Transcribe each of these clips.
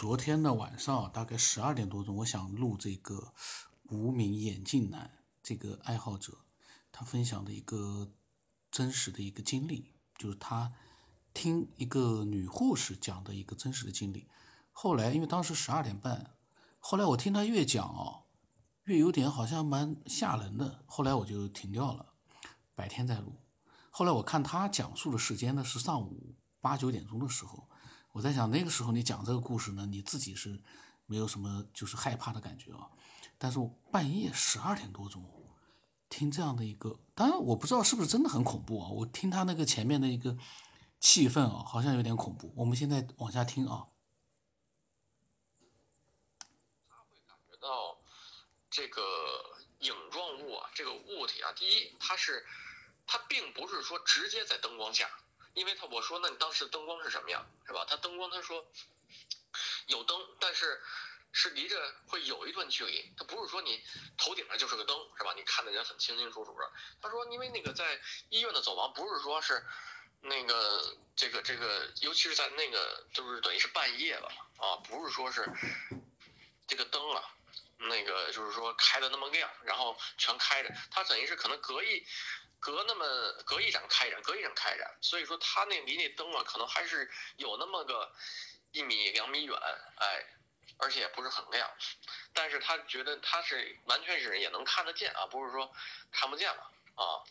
昨天的晚上大概十二点多钟，我想录这个无名眼镜男这个爱好者，他分享的一个真实的一个经历，就是他听一个女护士讲的一个真实的经历。后来因为当时十二点半，后来我听他越讲哦，越有点好像蛮吓人的，后来我就停掉了，白天再录。后来我看他讲述的时间呢是上午八九点钟的时候。我在想那个时候你讲这个故事呢，你自己是没有什么就是害怕的感觉啊。但是我半夜十二点多钟听这样的一个，当然我不知道是不是真的很恐怖啊。我听他那个前面的一个气氛啊，好像有点恐怖。我们现在往下听啊。他会感觉到这个影状物啊，这个物体啊，第一，它是它并不是说直接在灯光下。因为他我说那你当时灯光是什么样，是吧？他灯光他说有灯，但是是离着会有一段距离，他不是说你头顶上就是个灯，是吧？你看的人很清清楚楚的。他说因为那个在医院的走廊不是说是那个这个这个，尤其是在那个就是等于是半夜了啊，不是说是这个灯啊，那个就是说开的那么亮，然后全开着，它等于是可能隔一。隔那么隔一盏开一盏，隔一盏开一盏，所以说他那离那灯啊，可能还是有那么个一米两米远，哎，而且也不是很亮，但是他觉得他是完全是也能看得见啊，不是说看不见了啊。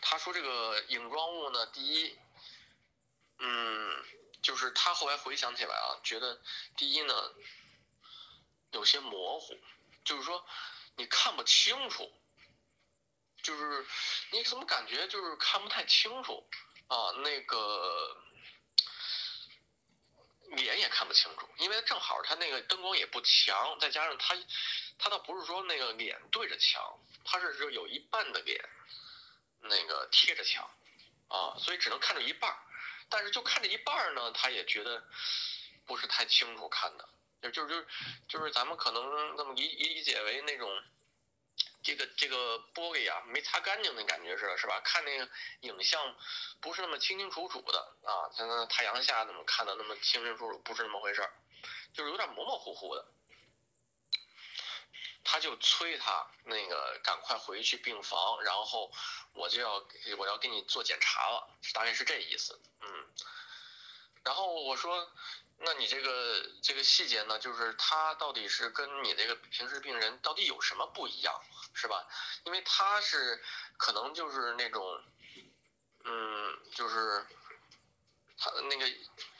他说这个影状物呢，第一，嗯，就是他后来回想起来啊，觉得第一呢有些模糊，就是说。你看不清楚，就是你怎么感觉就是看不太清楚啊？那个脸也看不清楚，因为正好他那个灯光也不强，再加上他他倒不是说那个脸对着墙，他是说有一半的脸那个贴着墙啊，所以只能看着一半但是就看着一半呢，他也觉得不是太清楚看的。就是就就就是咱们可能那么理理解为那种，这个这个玻璃啊没擦干净的感觉似的，是吧？看那个影像不是那么清清楚楚的啊，在那太阳下怎么看的那么清清楚楚？不是那么回事儿，就是有点模模糊糊的。他就催他那个赶快回去病房，然后我就要我要给你做检查了，大概是这意思，嗯。然后我说。那你这个这个细节呢，就是他到底是跟你这个平时病人到底有什么不一样，是吧？因为他是可能就是那种，嗯，就是他那个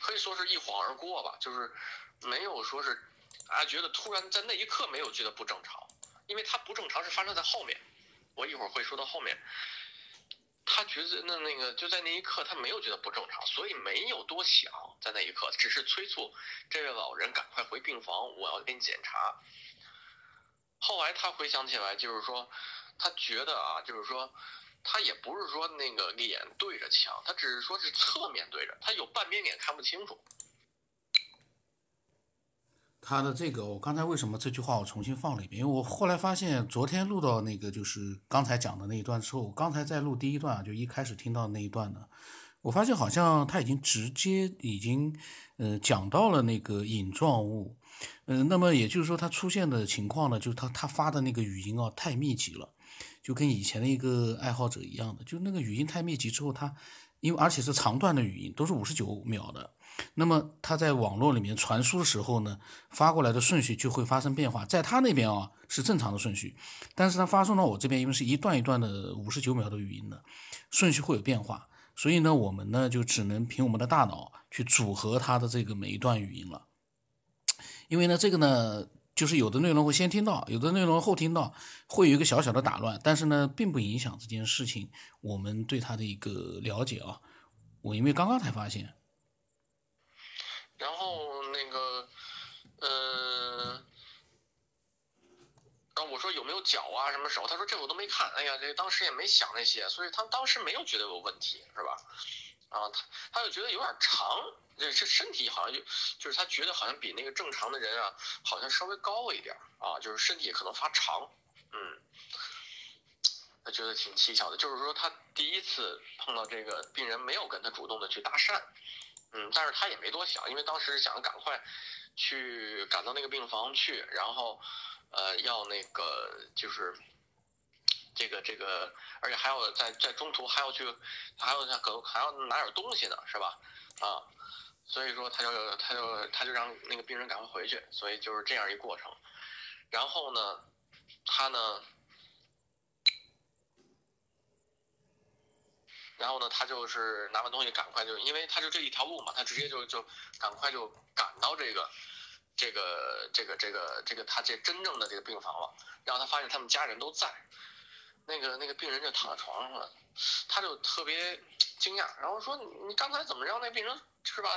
可以说是一晃而过吧，就是没有说是啊，觉得突然在那一刻没有觉得不正常，因为他不正常是发生在后面，我一会儿会说到后面。其实那那个就在那一刻，他没有觉得不正常，所以没有多想，在那一刻只是催促这位老人赶快回病房，我要给你检查。后来他回想起来，就是说，他觉得啊，就是说，他也不是说那个脸对着墙，他只是说是侧面对着，他有半边脸看不清楚。他的这个，我刚才为什么这句话我重新放了一遍？因为我后来发现，昨天录到那个就是刚才讲的那一段之后，我刚才在录第一段啊，就一开始听到那一段呢，我发现好像他已经直接已经，呃，讲到了那个影状物，嗯，那么也就是说他出现的情况呢，就是他他发的那个语音啊太密集了，就跟以前的一个爱好者一样的，就那个语音太密集之后，他因为而且是长段的语音，都是五十九秒的。那么它在网络里面传输的时候呢，发过来的顺序就会发生变化。在他那边啊是正常的顺序，但是它发送到我这边，因为是一段一段的五十九秒的语音的顺序会有变化，所以呢，我们呢就只能凭我们的大脑去组合它的这个每一段语音了。因为呢，这个呢就是有的内容会先听到，有的内容后听到，会有一个小小的打乱，但是呢，并不影响这件事情我们对它的一个了解啊。我因为刚刚才发现。然后那个，嗯，然后我说有没有脚啊，什么手？他说这我都没看。哎呀，这当时也没想那些，所以他当时没有觉得有问题，是吧？啊，他他就觉得有点长，这这身体好像就就是他觉得好像比那个正常的人啊，好像稍微高了一点啊，就是身体可能发长，嗯，他觉得挺蹊跷的。就是说他第一次碰到这个病人，没有跟他主动的去搭讪。嗯，但是他也没多想，因为当时想赶快去赶到那个病房去，然后呃要那个就是这个这个，而且还要在在中途还要去，还要可能还要拿点东西呢，是吧？啊，所以说他就他就他就让那个病人赶快回去，所以就是这样一过程。然后呢，他呢。然后呢，他就是拿完东西赶快就，因为他就这一条路嘛，他直接就就赶快就赶到这个这个这个这个这个他这真正的这个病房了。然后他发现他们家人都在，那个那个病人就躺在床上了，他就特别惊讶，然后说你刚才怎么让那病人是吧？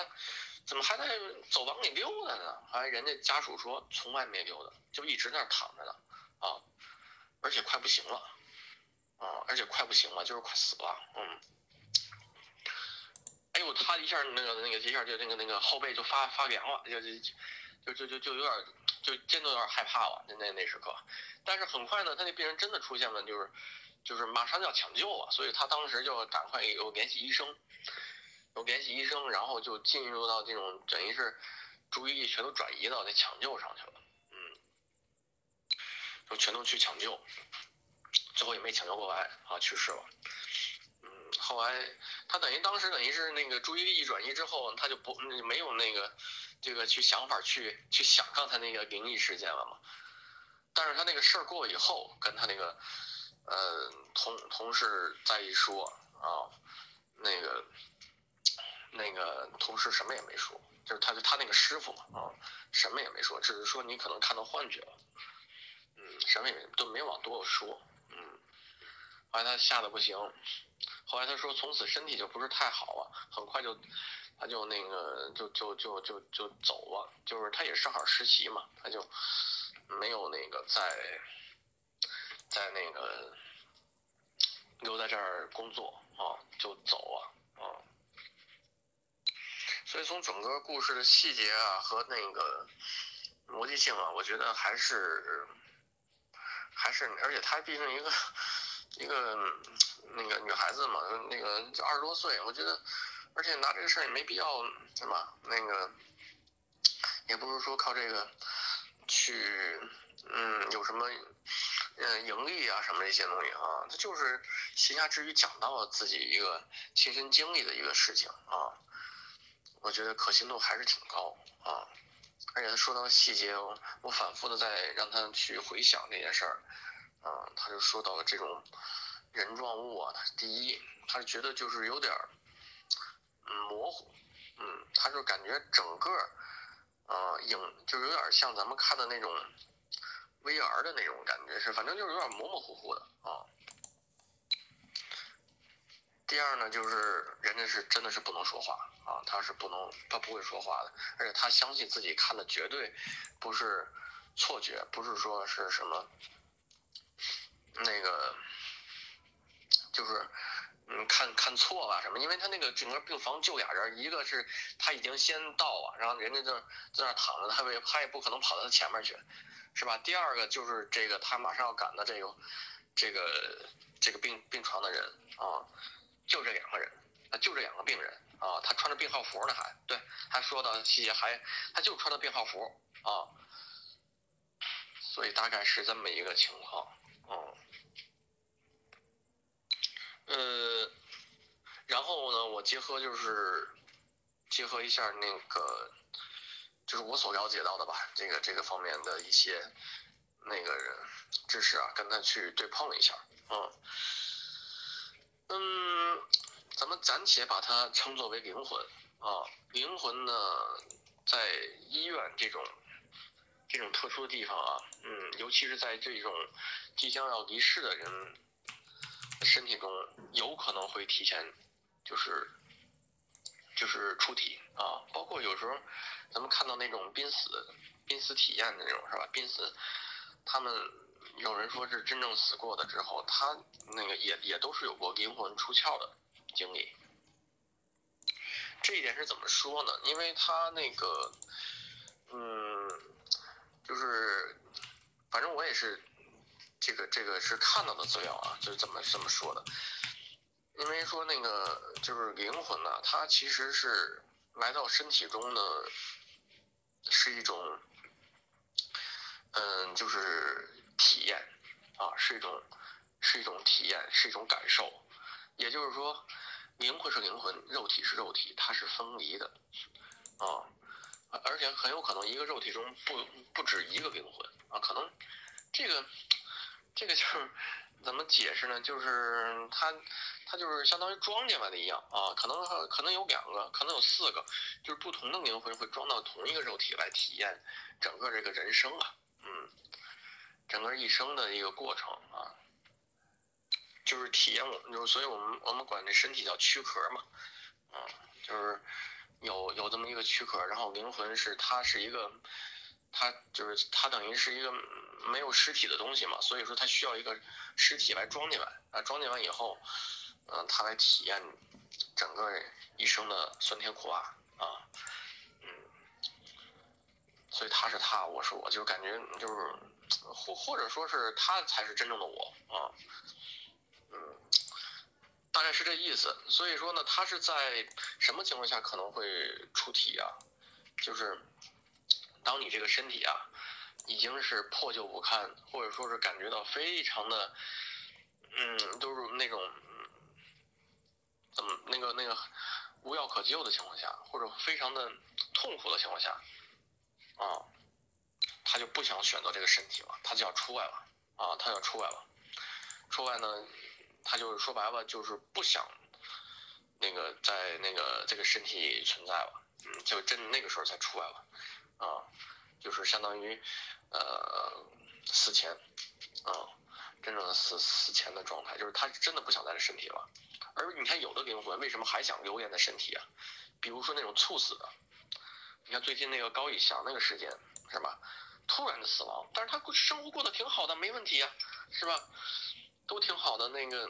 怎么还在走廊里溜达呢？哎，人家家属说从来没溜达，就一直在那躺着呢，啊，而且快不行了，啊，而且快不行了，就是快死了，嗯。哎呦，他一下那个那个一下就那个那个后背就发发凉了，就就就就就有点就真的有点害怕了，那那那时刻。但是很快呢，他那病人真的出现了，就是就是马上就要抢救了，所以他当时就赶快有联系医生，有联系医生，然后就进入到这种等于是注意力全都转移到那抢救上去了，嗯，就全都去抢救，最后也没抢救过来啊，去世了。嗯后来，他等于当时等于是那个注意力一转移之后，他就不没有那个这个去想法去去想刚才那个灵异事件了嘛。但是他那个事儿过了以后，跟他那个呃同同事再一说啊，那个那个同事什么也没说，就是他就他那个师傅嘛啊，什么也没说，只是说你可能看到幻觉了，嗯，什么也没都没往多了说，嗯，后来他吓得不行。后来他说，从此身体就不是太好了，很快就，他就那个就就就就就走了，就是他也正好实习嘛，他就没有那个在在那个留在这儿工作啊，就走了啊。所以从整个故事的细节啊和那个逻辑性啊，我觉得还是还是，而且他毕竟一个一个。那个女孩子嘛，那个二十多岁，我觉得，而且拿这个事儿也没必要，对吧？那个，也不是说靠这个去，嗯，有什么，嗯，盈利啊什么这些东西啊，他就是闲暇之余讲到了自己一个亲身经历的一个事情啊，我觉得可信度还是挺高啊，而且他说到细节，我我反复的在让他去回想这件事儿，啊，他就说到了这种。人状物啊，他第一，他是觉得就是有点儿，模糊，嗯，他就感觉整个，呃，影就有点像咱们看的那种 VR 的那种感觉，是反正就是有点模模糊糊的啊。第二呢，就是人家是真的是不能说话啊，他是不能，他不会说话的，而且他相信自己看的绝对不是错觉，不是说是什么那个。就是，嗯，看看错了什么？因为他那个整个病房就俩人，一个是他已经先到了，然后人家就在那躺着，他也他也不可能跑到他前面去，是吧？第二个就是这个他马上要赶的这个这个这个病病床的人啊，就这两个人啊，就这两个病人啊，他穿着病号服呢，还对，他说的细节还他就穿的病号服啊，所以大概是这么一个情况，嗯。呃，然后呢，我结合就是结合一下那个，就是我所了解到的吧，这个这个方面的一些那个人知识啊，跟他去对碰一下，嗯，嗯，咱们暂且把它称作为灵魂啊，灵魂呢，在医院这种这种特殊的地方啊，嗯，尤其是在这种即将要离世的人。身体中有可能会提前，就是就是出题啊，包括有时候咱们看到那种濒死濒死体验的那种是吧？濒死，他们有人说是真正死过的之后，他那个也也都是有过灵魂出窍的经历。这一点是怎么说呢？因为他那个，嗯，就是反正我也是。这个这个是看到的资料啊，就是怎么这么说的？因为说那个就是灵魂呢，它其实是来到身体中呢，是一种，嗯，就是体验啊，是一种，是一种体验，是一种感受。也就是说，灵魂是灵魂，肉体是肉体，它是分离的啊，而且很有可能一个肉体中不不止一个灵魂啊，可能这个这个就是怎么解释呢？就是它。它就是相当于装进来的一样啊，可能可能有两个，可能有四个，就是不同的灵魂会装到同一个肉体来体验整个这个人生啊，嗯，整个一生的一个过程啊，就是体验我们，就所以我们我们管这身体叫躯壳嘛，啊，就是有有这么一个躯壳，然后灵魂是它是一个，它就是它等于是一个没有尸体的东西嘛，所以说它需要一个尸体来装进来啊，装进完以后。嗯，他来体验整个一生的酸甜苦辣啊，嗯，所以他是他，我是我，就感觉就是或或者说是他才是真正的我啊，嗯，大概是这意思。所以说呢，他是在什么情况下可能会出体啊？就是当你这个身体啊已经是破旧不堪，或者说是感觉到非常的，嗯，都是那种。怎么那个那个无药可救的情况下，或者非常的痛苦的情况下，啊，他就不想选择这个身体了，他就要出来了，啊，他要出来了，出来呢，他就是说白了就是不想那个在那个这个身体存在了，嗯，就真那个时候才出来了，啊，就是相当于呃死前，啊，真正的死死前的状态，就是他真的不想在这身体了。而你看，有的灵魂为什么还想留恋在身体啊？比如说那种猝死的，你看最近那个高以翔那个事件，是吧？突然的死亡，但是他生活过得挺好的，没问题呀，是吧？都挺好的，那个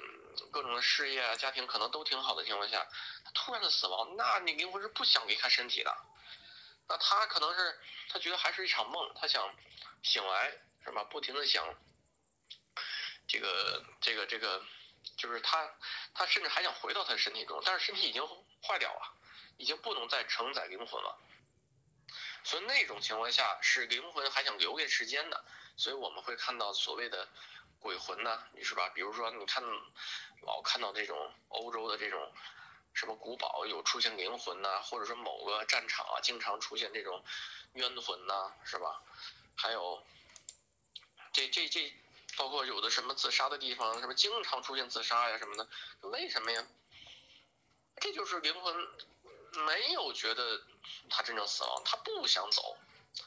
各种的事业啊、家庭可能都挺好的情况下，突然的死亡，那你灵魂是不想离开身体的。那他可能是他觉得还是一场梦，他想醒来，是吧？不停的想这个这个这个。就是他，他甚至还想回到他的身体中，但是身体已经坏掉了，已经不能再承载灵魂了。所以那种情况下是灵魂还想留给世间的，所以我们会看到所谓的鬼魂呢，是吧？比如说你看，老看到这种欧洲的这种什么古堡有出现灵魂呐，或者说某个战场啊经常出现这种冤魂呐，是吧？还有这这这。包括有的什么自杀的地方，什么经常出现自杀呀什么的，为什么呀？这就是灵魂没有觉得他真正死亡，他不想走，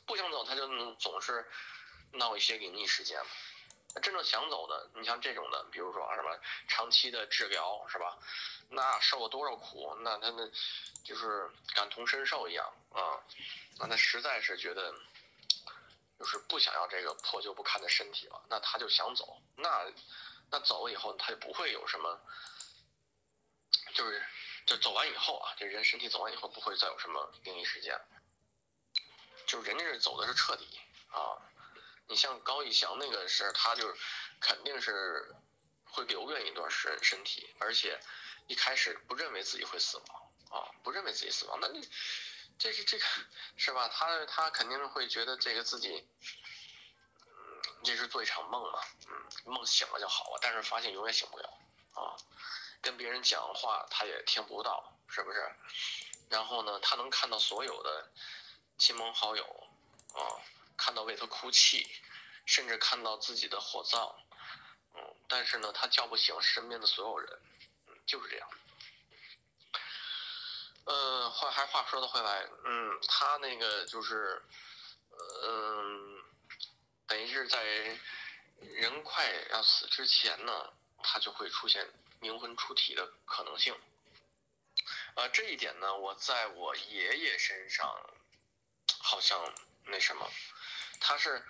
不想走他就总是闹一些灵异事件。真正想走的，你像这种的，比如说什么长期的治疗是吧？那受了多少苦，那他们就是感同身受一样啊，那他实在是觉得。就是不想要这个破旧不堪的身体了，那他就想走，那那走了以后他就不会有什么，就是就走完以后啊，这人身体走完以后不会再有什么灵异事件，就是人家是走的是彻底啊，你像高以翔那个是，他就肯定是会留恋一段身身体，而且一开始不认为自己会死亡啊，不认为自己死亡，那你。这是这个是吧？他他肯定会觉得这个自己，嗯，这是做一场梦嘛，嗯，梦醒了就好了，但是发现永远醒不了啊。跟别人讲话他也听不到，是不是？然后呢，他能看到所有的亲朋好友啊，看到为他哭泣，甚至看到自己的火葬，嗯，但是呢，他叫不醒身边的所有人，嗯，就是这样。嗯，话还话说的回来，嗯，他那个就是，嗯，等于是在人快要死之前呢，他就会出现灵魂出体的可能性。呃，这一点呢，我在我爷爷身上好像那什么，他是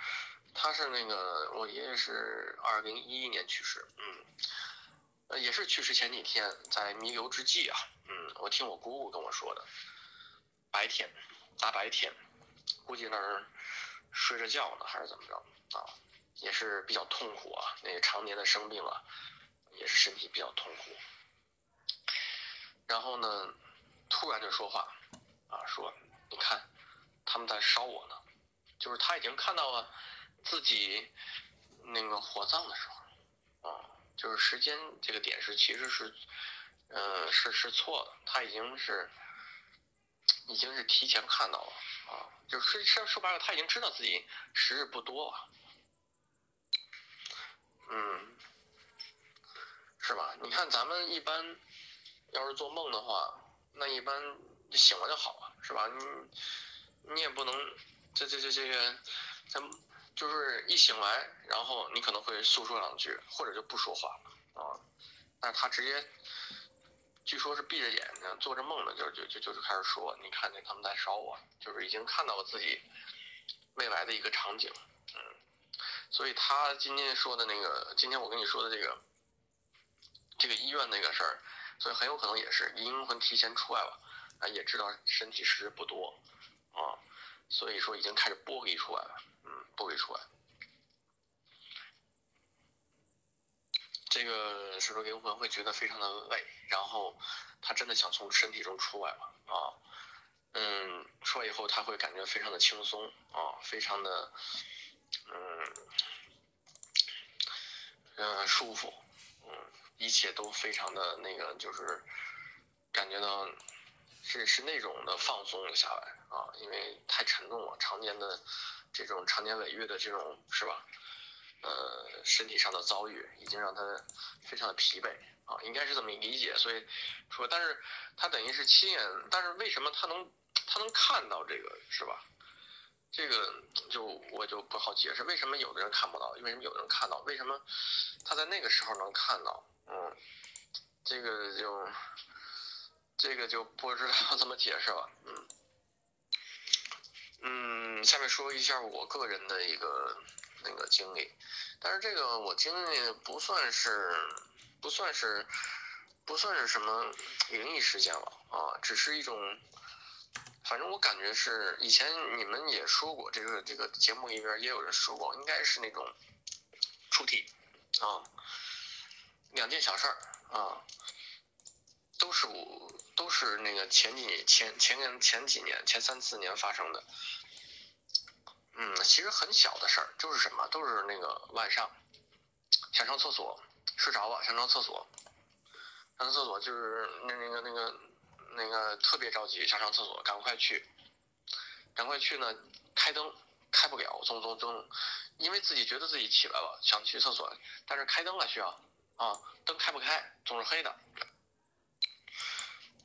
他是那个我爷爷是二零一一年去世，嗯。呃，也是去世前几天，在弥留之际啊，嗯，我听我姑姑跟我说的，白天，大白天，估计那儿睡着觉呢，还是怎么着啊？也是比较痛苦啊，那个常年的生病啊，也是身体比较痛苦。然后呢，突然就说话，啊，说你看他们在烧我呢，就是他已经看到了自己那个火葬的时候，啊，就是时间这个点是其实是，呃，是是错的，他已经是已经是提前看到了啊，就是说说白了，他已经知道自己时日不多了，嗯，是吧？你看咱们一般要是做梦的话，那一般醒了就好了，是吧？你你也不能这这这这个，咱就是一醒来，然后你可能会诉说两句，或者就不说话了啊。但是他直接，据说是闭着眼睛做着梦呢，就就就就是开始说，你看见他们在烧我，就是已经看到了自己未来的一个场景，嗯。所以他今天说的那个，今天我跟你说的这个，这个医院那个事儿，所以很有可能也是阴魂提前出来了，啊，也知道身体时日不多，啊，所以说已经开始剥离出来了，嗯，剥离出来。这个是说灵魂会觉得非常的累，然后他真的想从身体中出来了啊，嗯，出来以后他会感觉非常的轻松啊，非常的，嗯，嗯舒服，嗯，一切都非常的那个就是感觉到是是那种的放松了下来啊，因为太沉重了，常年的这种常年累月的这种是吧？呃，身体上的遭遇已经让他非常的疲惫啊，应该是这么理解。所以说，但是他等于是亲眼，但是为什么他能他能看到这个是吧？这个就我就不好解释，为什么有的人看不到，为什么有的人看到，为什么他在那个时候能看到？嗯，这个就这个就不知道怎么解释了。嗯嗯，下面说一下我个人的一个。那个经历，但是这个我经历不算是，不算是，不算是什么灵异事件了啊，只是一种，反正我感觉是以前你们也说过，这个这个节目里边也有人说过，应该是那种出题啊，两件小事儿啊，都是我都是那个前几年前前年前几年前三四年发生的。嗯，其实很小的事儿，就是什么，都是那个晚上想上厕所，睡着了想上厕所，上厕所就是那那个那个那个特别着急想上厕所，赶快去，赶快去呢，开灯开不了，总总总，因为自己觉得自己起来了想去厕所，但是开灯了需要啊，灯开不开，总是黑的，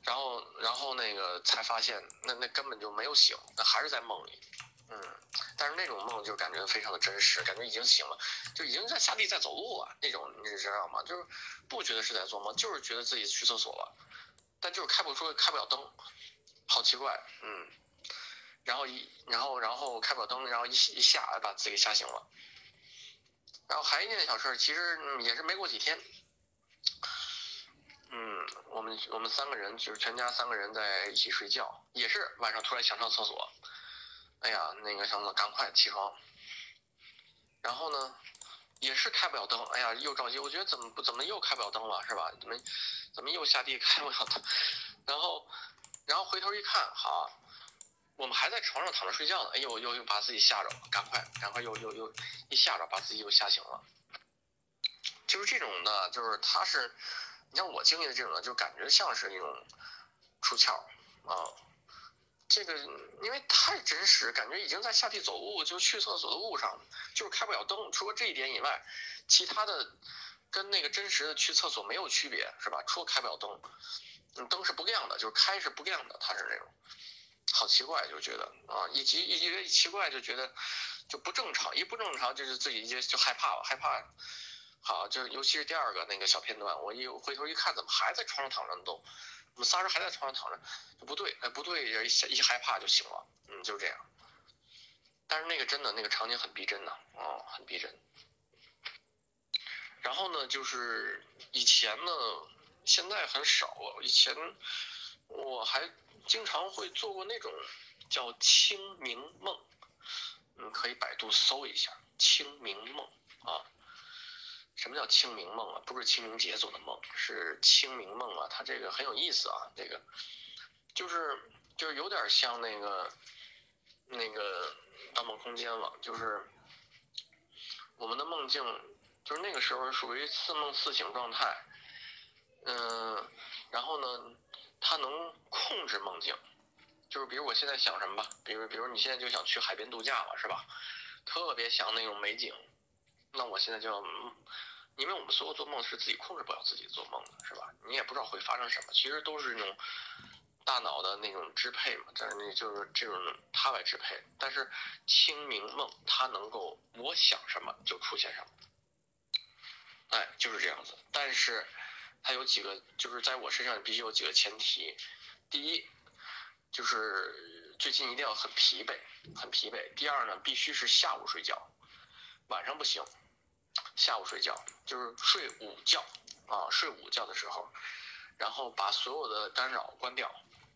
然后然后那个才发现那那根本就没有醒，那还是在梦里。嗯，但是那种梦就感觉非常的真实，感觉已经醒了，就已经在下地在走路了那种，你知道吗？就是不觉得是在做梦，就是觉得自己去厕所了，但就是开不出开不了灯，好奇怪，嗯，然后一然后然后开不了灯，然后一一下把自己吓醒了，然后还一件小事，其实也是没过几天，嗯，我们我们三个人就是全家三个人在一起睡觉，也是晚上突然想上厕所。哎呀，那个小子，赶快起床。然后呢，也是开不了灯。哎呀，又着急。我觉得怎么不怎么又开不了灯了，是吧？怎么怎么又下地 开不了灯？然后，然后回头一看，好，我们还在床上躺着睡觉呢。哎呦，又又把自己吓着了。赶快，赶快又又又一吓着，把自己又吓醒了。就是这种的，就是他是，你像我经历的这种，就感觉像是一种出窍啊。这个因为太真实，感觉已经在下地走路，就去厕所的路上，就是开不了灯。除了这一点以外，其他的跟那个真实的去厕所没有区别，是吧？除了开不了灯，灯是不亮的，就是开是不亮的，它是那种，好奇怪，就觉得啊，一急一觉得奇怪，就觉得就不正常，一不正常就是自己就就害怕了，害怕。好，就尤其是第二个那个小片段，我一回头一看，怎么还在床上躺着动？我们仨人还在床上躺着，不对，哎，不对，一一害怕就醒了，嗯，就是这样。但是那个真的，那个场景很逼真的，啊，很逼真。然后呢，就是以前呢，现在很少了。以前我还经常会做过那种叫清明梦，嗯，可以百度搜一下清明梦啊。什么叫清明梦啊？不是清明节做的梦，是清明梦啊。它这个很有意思啊。这个就是就是有点像那个那个《盗梦空间》了，就是我们的梦境，就是那个时候属于似梦似醒状态，嗯，然后呢，它能控制梦境，就是比如我现在想什么吧，比如比如你现在就想去海边度假了，是吧？特别想那种美景，那我现在就要，因为我们所有做梦是自己控制不了自己做梦的，是吧？你也不知道会发生什么，其实都是那种大脑的那种支配嘛，但是你就是这种它来支配。但是清明梦它能够我想什么就出现什么，哎，就是这样子。但是它有几个，就是在我身上必须有几个前提，第一就是最近一定要很疲惫。很疲惫。第二呢，必须是下午睡觉，晚上不行。下午睡觉就是睡午觉啊，睡午觉的时候，然后把所有的干扰关掉，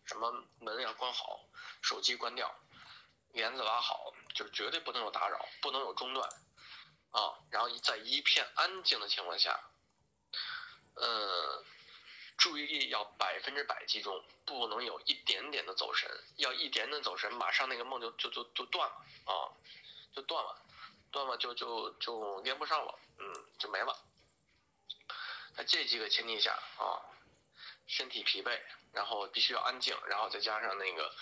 什么门要关好，手机关掉，帘子拉好，就是绝对不能有打扰，不能有中断啊。然后在一片安静的情况下，呃。注意力要百分之百集中，不能有一点点的走神。要一点点走神，马上那个梦就就就就断了啊，就断了，断了就就就连不上了，嗯，就没了。在这几个前提下啊，身体疲惫，然后必须要安静，然后再加上那个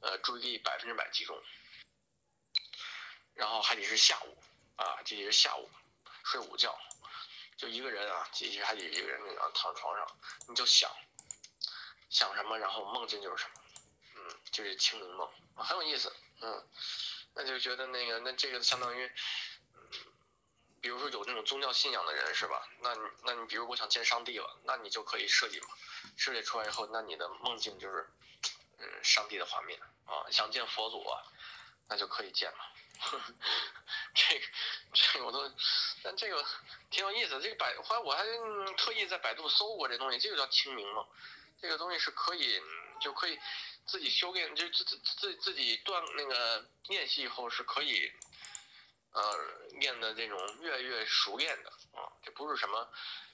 呃注意力百分之百集中，然后还得是下午啊，这也是下午睡午觉。就一个人啊，其实还得一个人那样躺床上，你就想想什么，然后梦境就是什么，嗯，就是清明梦，很有意思，嗯，那就觉得那个那这个相当于，比如说有那种宗教信仰的人是吧？那那你比如我想见上帝了，那你就可以设计嘛，设计出来以后，那你的梦境就是，嗯，上帝的画面啊，想见佛祖啊，那就可以见嘛。这个，这个我都，但这个挺有意思。这个百，后来我还特意在百度搜过这东西，这个叫清明梦。这个东西是可以，就可以自己修炼，就自自自自己锻那个练习以后是可以，呃，练的这种越来越熟练的啊。这不是什么，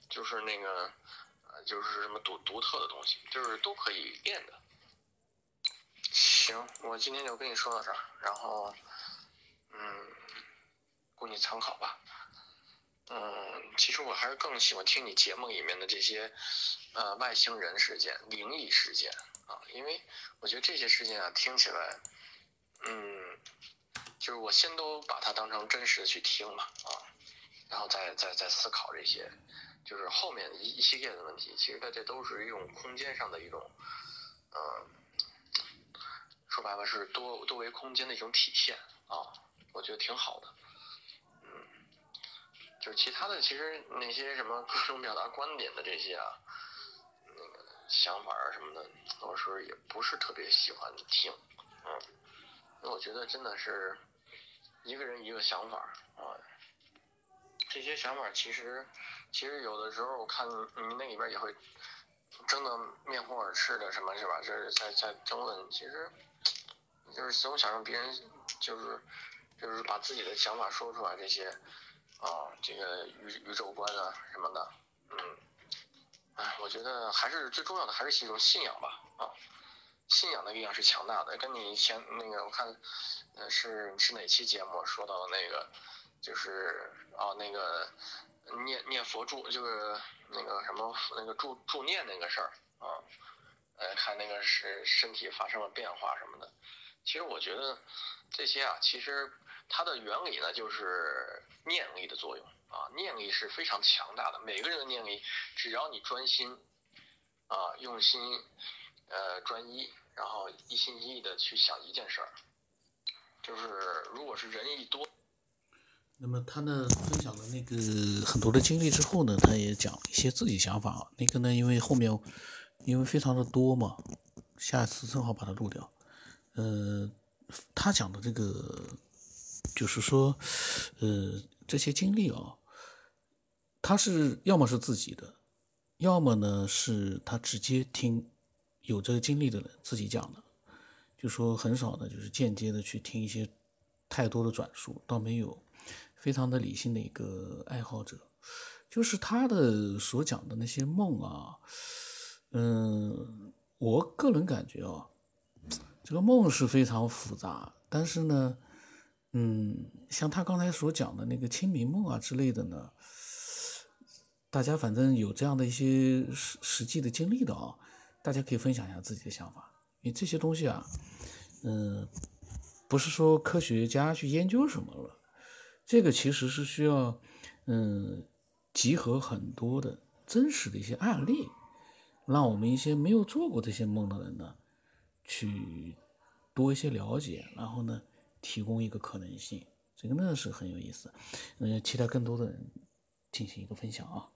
就是那个，呃，就是什么独独特的东西，就是都可以练的。行，我今天就跟你说到这儿，然后。嗯，供你参考吧。嗯，其实我还是更喜欢听你节目里面的这些，呃，外星人事件、灵异事件啊，因为我觉得这些事件啊，听起来，嗯，就是我先都把它当成真实的去听嘛，啊，然后再再再思考这些，就是后面一一系列的问题，其实它这都是一种空间上的一种，嗯，说白了是多多维空间的一种体现啊。我觉得挺好的，嗯，就是其他的，其实那些什么各种表达观点的这些啊，那个想法啊什么的，有时候也不是特别喜欢听，嗯，那我觉得真的是一个人一个想法啊，这些想法其实其实有的时候我看你那里边也会争得面红耳赤的，什么是吧？这是在在争论，其实就是总想让别人就是。就是把自己的想法说出来，这些，啊，这个宇宇宙观啊什么的，嗯，哎，我觉得还是最重要的，还是一种信仰吧，啊，信仰的力量是强大的。跟你以前那个，我看，是是哪期节目说到的那个，就是啊，那个念念佛助，就是那个什么那个助助念那个事儿啊，呃，看那个是身体发生了变化什么的。其实我觉得这些啊，其实。它的原理呢，就是念力的作用啊，念力是非常强大的。每个人的念力，只要你专心，啊，用心，呃，专一，然后一心一意的去想一件事儿，就是如果是人一多，那么他呢分享了那个很多的经历之后呢，他也讲一些自己想法。那个呢，因为后面因为非常的多嘛，下次正好把它录掉。呃，他讲的这个。就是说，呃，这些经历啊，他是要么是自己的，要么呢是他直接听有这个经历的人自己讲的，就说很少的，就是间接的去听一些太多的转述，倒没有，非常的理性的一个爱好者，就是他的所讲的那些梦啊，嗯，我个人感觉啊，这个梦是非常复杂，但是呢，嗯，像他刚才所讲的那个清明梦啊之类的呢，大家反正有这样的一些实实际的经历的啊，大家可以分享一下自己的想法，因为这些东西啊，嗯，不是说科学家去研究什么了，这个其实是需要，嗯，集合很多的真实的一些案例，让我们一些没有做过这些梦的人呢。去多一些了解，然后呢，提供一个可能性，这个呢是很有意思，嗯，期待更多的人进行一个分享啊。